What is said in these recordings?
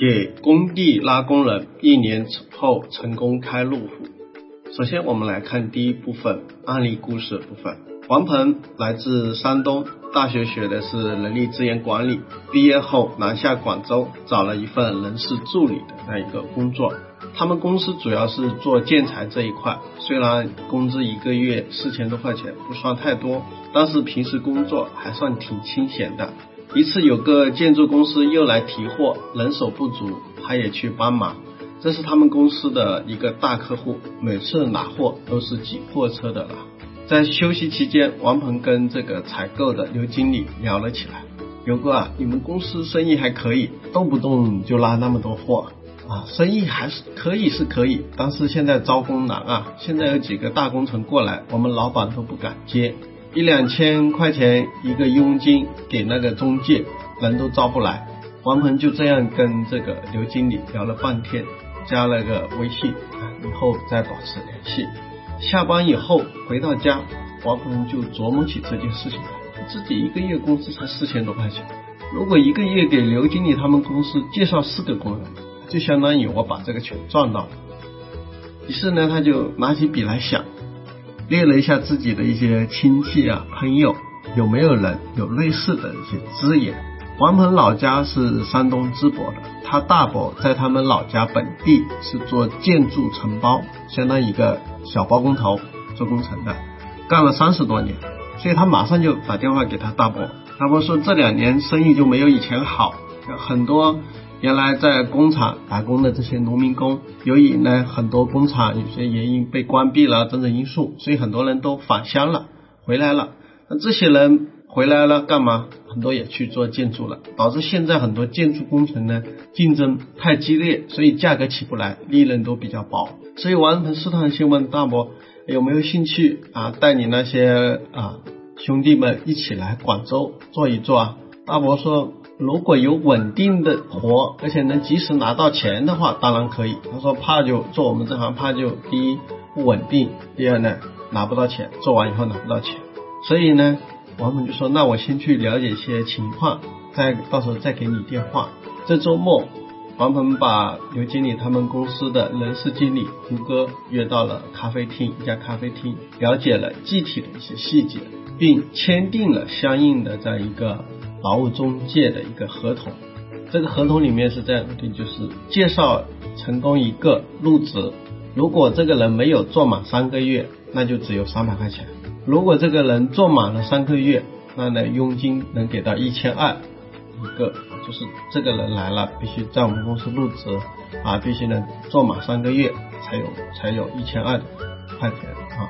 给工地拉工人，一年后成功开路虎。首先，我们来看第一部分案例故事部分。王鹏来自山东，大学学的是人力资源管理，毕业后南下广州找了一份人事助理的那一个工作。他们公司主要是做建材这一块，虽然工资一个月四千多块钱不算太多，但是平时工作还算挺清闲的。一次有个建筑公司又来提货，人手不足，他也去帮忙。这是他们公司的一个大客户，每次拿货都是挤破车的了。在休息期间，王鹏跟这个采购的刘经理聊了起来：“刘哥啊，你们公司生意还可以，动不动就拉那么多货啊，生意还是可以是可以，但是现在招工难啊，现在有几个大工程过来，我们老板都不敢接。”一两千块钱一个佣金给那个中介，人都招不来。王鹏就这样跟这个刘经理聊了半天，加了个微信，以后再保持联系。下班以后回到家，王鹏就琢磨起这件事情来。自己一个月工资才四千多块钱，如果一个月给刘经理他们公司介绍四个工人，就相当于我把这个钱赚到了。于是呢，他就拿起笔来想。列了一下自己的一些亲戚啊朋友，有没有人有类似的一些资源？王鹏老家是山东淄博的，他大伯在他们老家本地是做建筑承包，相当于一个小包工头做工程的，干了三十多年，所以他马上就打电话给他大伯，大伯说这两年生意就没有以前好，很多。原来在工厂打工的这些农民工，由于呢很多工厂有些原因被关闭了等等因素，所以很多人都返乡了，回来了。那这些人回来了干嘛？很多也去做建筑了，导致现在很多建筑工程呢竞争太激烈，所以价格起不来，利润都比较薄。所以王鹏试探性问大伯有没有兴趣啊，带你那些啊兄弟们一起来广州做一做啊？大伯说。如果有稳定的活，而且能及时拿到钱的话，当然可以。他说怕就做我们这行，怕就第一不稳定，第二呢拿不到钱，做完以后拿不到钱。所以呢，王总就说那我先去了解一些情况，再到时候再给你电话。这周末，王鹏把刘经理他们公司的人事经理胡歌约到了咖啡厅，一家咖啡厅，了解了具体的一些细节，并签订了相应的这样一个。劳务中介的一个合同，这个合同里面是这样的，就是介绍成功一个入职，如果这个人没有做满三个月，那就只有三百块钱；如果这个人做满了三个月，那呢佣金能给到一千二一个，就是这个人来了必须在我们公司入职啊，必须呢做满三个月才有才有一千二块钱啊。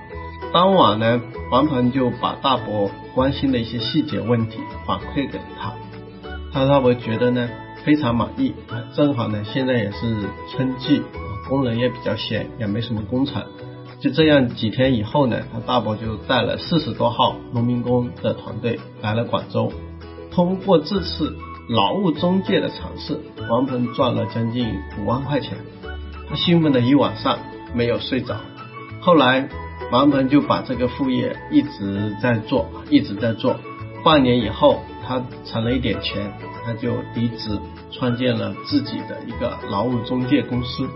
当晚呢，王鹏就把大伯关心的一些细节问题反馈给他，他大伯觉得呢非常满意，正好呢现在也是春季，工人也比较闲，也没什么工程，就这样几天以后呢，他大伯就带了四十多号农民工的团队来了广州，通过这次劳务中介的尝试，王鹏赚了将近五万块钱，他兴奋了一晚上没有睡着，后来。王鹏就把这个副业一直在做，一直在做。半年以后，他存了一点钱，他就离职，创建了自己的一个劳务中介公司。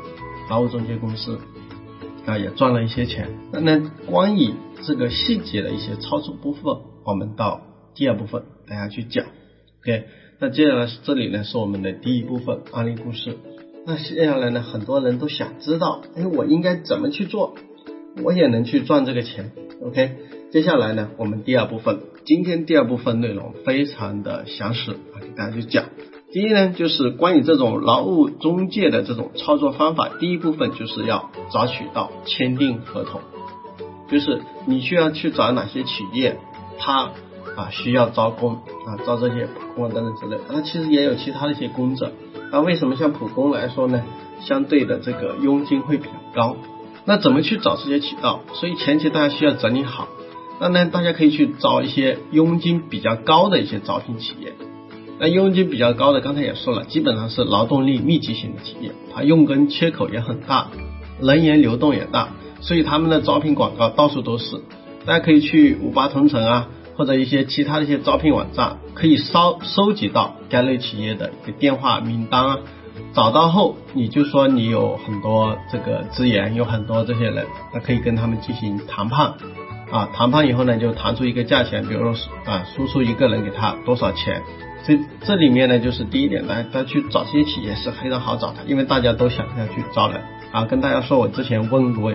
劳务中介公司啊，也赚了一些钱。那那关于这个细节的一些操作部分，我们到第二部分大家去讲。OK，那接下来这里呢是我们的第一部分案例故事。那接下来呢，很多人都想知道，哎，我应该怎么去做？我也能去赚这个钱，OK。接下来呢，我们第二部分，今天第二部分内容非常的详实啊，给大家去讲。第一呢，就是关于这种劳务中介的这种操作方法，第一部分就是要找渠道签订合同，就是你需要去找哪些企业，他啊需要招工啊，招这些工等等之类，那其实也有其他的一些工种。那为什么像普工来说呢？相对的这个佣金会比较高。那怎么去找这些渠道？所以前期大家需要整理好。那呢，大家可以去找一些佣金比较高的一些招聘企业。那佣金比较高的，刚才也说了，基本上是劳动力密集型的企业，它用工缺口也很大，人员流动也大，所以他们的招聘广告到处都是。大家可以去五八同城啊，或者一些其他的一些招聘网站，可以收收集到该类企业的一个电话名单啊。找到后，你就说你有很多这个资源，有很多这些人，那可以跟他们进行谈判。啊，谈判以后呢，就谈出一个价钱，比如说啊，输出一个人给他多少钱。这这里面呢，就是第一点，来，他去找这些企业是非常好找的，因为大家都想要去招人。啊，跟大家说，我之前问过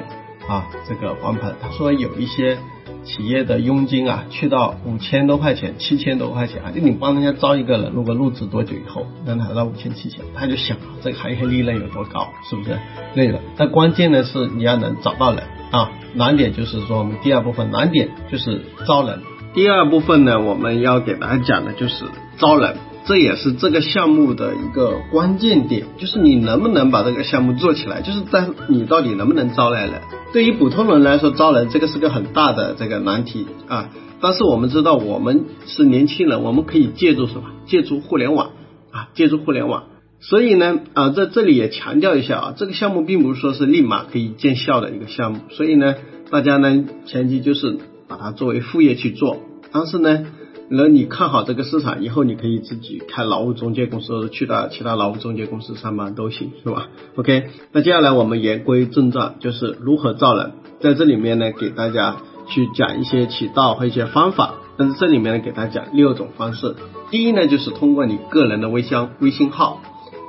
啊，这个黄鹏，他说有一些企业的佣金啊，去到五千多块钱、七千多块钱啊，就你帮人家招一个人，如果入职多久以后能拿到五千、七千，他就想这个行业利润有多高，是不是？对的，但关键呢是你要能找到人。啊，难点就是说我们第二部分难点就是招人。第二部分呢，我们要给大家讲的就是招人，这也是这个项目的一个关键点，就是你能不能把这个项目做起来，就是在你到底能不能招来人。对于普通人来说，招人这个是个很大的这个难题啊。但是我们知道，我们是年轻人，我们可以借助什么？借助互联网啊，借助互联网。所以呢，啊，在这里也强调一下啊，这个项目并不是说是立马可以见效的一个项目。所以呢，大家呢前期就是把它作为副业去做。但是呢，那你看好这个市场以后，你可以自己开劳务中介公司，去到其他劳务中介公司上班都行，是吧？OK，那接下来我们言归正传，就是如何招人。在这里面呢，给大家去讲一些渠道和一些方法。但是这里面呢，给大家讲六种方式。第一呢，就是通过你个人的微信微信号。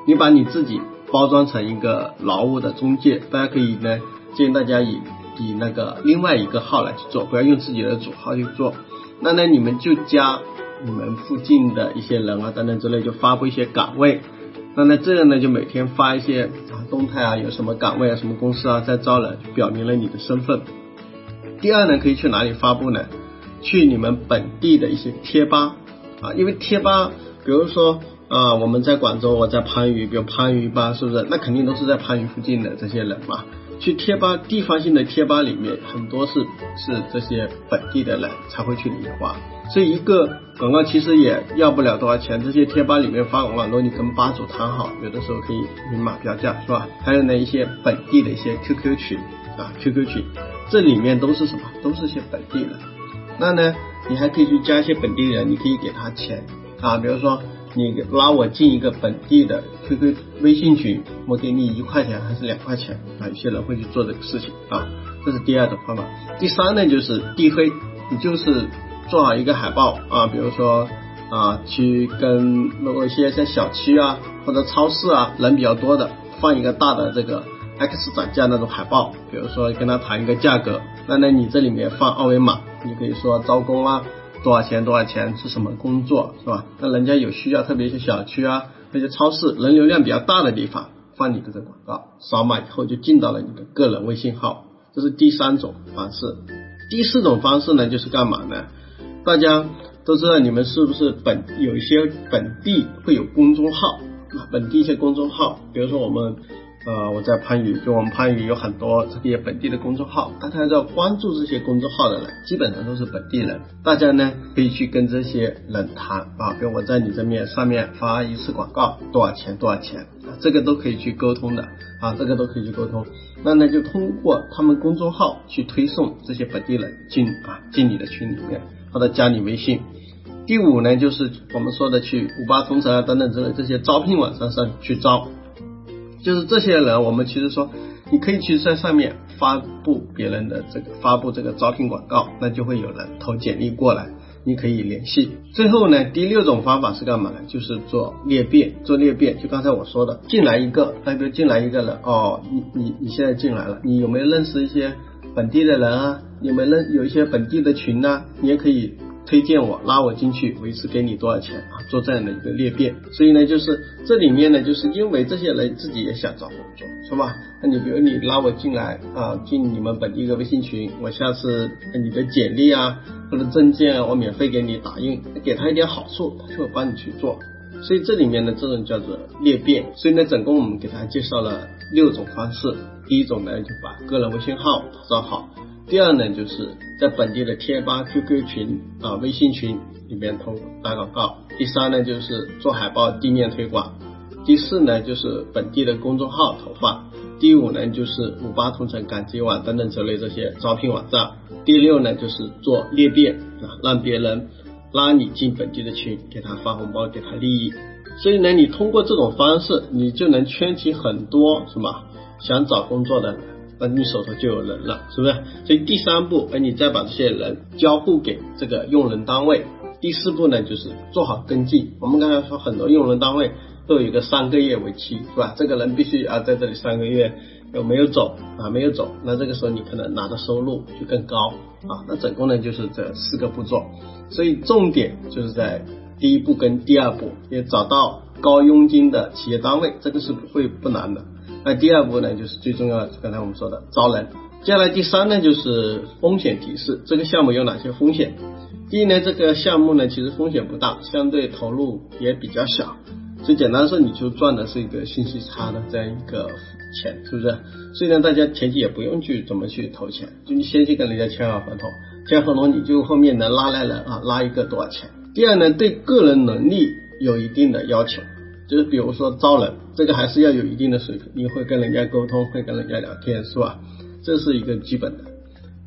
你把你自己包装成一个劳务的中介，大家可以呢建议大家以以那个另外一个号来去做，不要用自己的主号去做。那呢，你们就加你们附近的一些人啊等等之类，就发布一些岗位。那呢，这样呢就每天发一些啊动态啊，有什么岗位啊，什么公司啊在招人，表明了你的身份。第二呢，可以去哪里发布呢？去你们本地的一些贴吧啊，因为贴吧，比如说。啊，我们在广州，我在番禺，比如番禺吧，是不是？那肯定都是在番禺附近的这些人嘛。去贴吧，地方性的贴吧里面，很多是是这些本地的人才会去理花。所以一个广告其实也要不了多少钱。这些贴吧里面发广告，如果你跟吧主谈好，有的时候可以明码标价，是吧？还有呢，一些本地的一些 QQ 群啊，QQ 群，这里面都是什么？都是些本地人。那呢，你还可以去加一些本地人，你可以给他钱啊，比如说。你拉我进一个本地的 QQ 微信群，我给你一块钱还是两块钱啊？有些人会去做这个事情啊，这是第二种方法。第三呢，就是地黑，你就是做好一个海报啊，比如说啊，去跟某一些像小区啊或者超市啊人比较多的，放一个大的这个 X 涨价那种海报，比如说跟他谈一个价格，那那你这里面放二维码，你可以说招工啊。多少钱？多少钱？是什么工作？是吧？那人家有需要，特别是小区啊，那些超市人流量比较大的地方，放你的这广告，扫码以后就进到了你的个人微信号。这是第三种方式。第四种方式呢，就是干嘛呢？大家都知道，你们是不是本有一些本地会有公众号啊？本地一些公众号，比如说我们。呃，我在番禺，就我们番禺有很多这些本地的公众号，大家要关注这些公众号的人，基本上都是本地人。大家呢可以去跟这些人谈啊，比如我在你这面上面发一次广告，多少钱？多少钱？这个都可以去沟通的啊，这个都可以去沟通。那呢就通过他们公众号去推送这些本地人进啊进你的群里面，或者加你微信。第五呢就是我们说的去五八同城啊等等之类这些招聘网站上去招。就是这些人，我们其实说，你可以去在上面发布别人的这个发布这个招聘广告，那就会有人投简历过来，你可以联系。最后呢，第六种方法是干嘛呢？就是做裂变，做裂变。就刚才我说的，进来一个，代表进来一个人，哦，你你你现在进来了，你有没有认识一些本地的人啊？有没有认有一些本地的群呢？你也可以。推荐我拉我进去，维持给你多少钱啊？做这样的一个裂变，所以呢，就是这里面呢，就是因为这些人自己也想找工作，是吧？那你比如你拉我进来啊，进你们本地一个微信群，我下次你的简历啊或者证件我免费给你打印，给他一点好处，他就会帮你去做。所以这里面呢，这种叫做裂变。所以呢，总共我们给大家介绍了六种方式。第一种呢，就把个人微信号打造好；第二呢，就是在本地的贴吧、QQ 群啊、微信群里面投打广告；第三呢，就是做海报、地面推广；第四呢，就是本地的公众号投放；第五呢，就是五八同城、赶集网等等之类这些招聘网站；第六呢，就是做裂变啊，让别人。拉你进本地的群，给他发红包，给他利益。所以呢，你通过这种方式，你就能圈起很多什么想找工作的，那你手头就有人了，是不是？所以第三步，哎，你再把这些人交付给这个用人单位。第四步呢，就是做好跟进。我们刚才说很多用人单位都有一个三个月为期，是吧？这个人必须啊在这里三个月。有没有走啊？没有走，那这个时候你可能拿的收入就更高啊。那总共呢就是这四个步骤，所以重点就是在第一步跟第二步，也找到高佣金的企业单位，这个是不会不难的。那第二步呢就是最重要，刚才我们说的招人。接下来第三呢就是风险提示，这个项目有哪些风险？第一呢，这个项目呢其实风险不大，相对投入也比较小。最简单说，你就赚的是一个信息差的这样一个钱，是不是？所以呢，大家前期也不用去怎么去投钱，就你先去跟人家签好合同，签合同你就后面能拉来人啊，拉一个多少钱？第二呢，对个人能力有一定的要求，就是比如说招人，这个还是要有一定的水平，你会跟人家沟通，会跟人家聊天，是吧？这是一个基本的。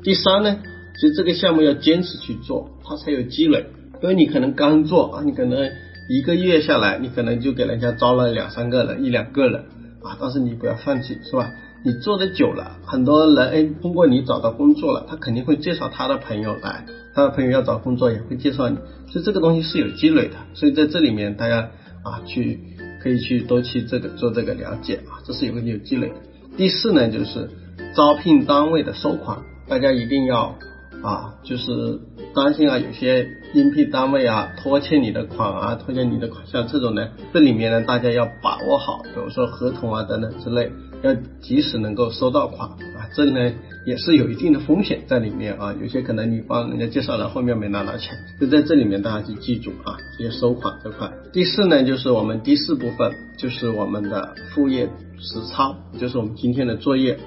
第三呢，其实这个项目要坚持去做，它才有积累，因为你可能刚做啊，你可能。一个月下来，你可能就给人家招了两三个人，一两个人啊，但是你不要放弃，是吧？你做的久了，很多人哎，通过你找到工作了，他肯定会介绍他的朋友来，他的朋友要找工作也会介绍你，所以这个东西是有积累的，所以在这里面大家啊去可以去多去这个做这个了解啊，这是有个有积累。第四呢，就是招聘单位的收款，大家一定要。啊，就是担心啊，有些应聘单位啊拖欠你的款啊，拖欠你的款，像这种呢，这里面呢，大家要把握好，比如说合同啊等等之类，要及时能够收到款啊，这呢也是有一定的风险在里面啊，有些可能你帮人家介绍了，后面没拿到钱，就在这里面大家去记住啊，这些收款这块。第四呢，就是我们第四部分，就是我们的副业实操，就是我们今天的作业。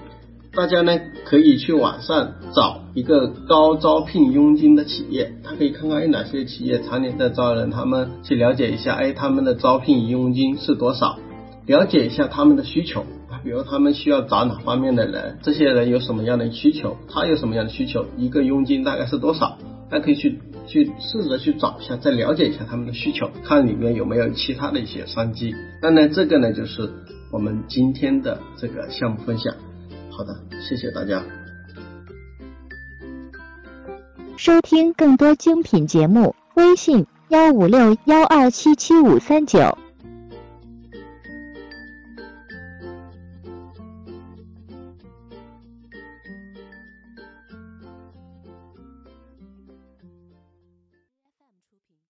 大家呢可以去网上找一个高招聘佣金的企业，他可以看看有哪些企业常年在招人，他们去了解一下，哎，他们的招聘佣金是多少？了解一下他们的需求，比如他们需要找哪方面的人，这些人有什么样的需求，他有什么样的需求，一个佣金大概是多少？那可以去去试着去找一下，再了解一下他们的需求，看里面有没有其他的一些商机。那呢，这个呢就是我们今天的这个项目分享。好的，谢谢大家。收听更多精品节目，微信幺五六幺二七七五三九。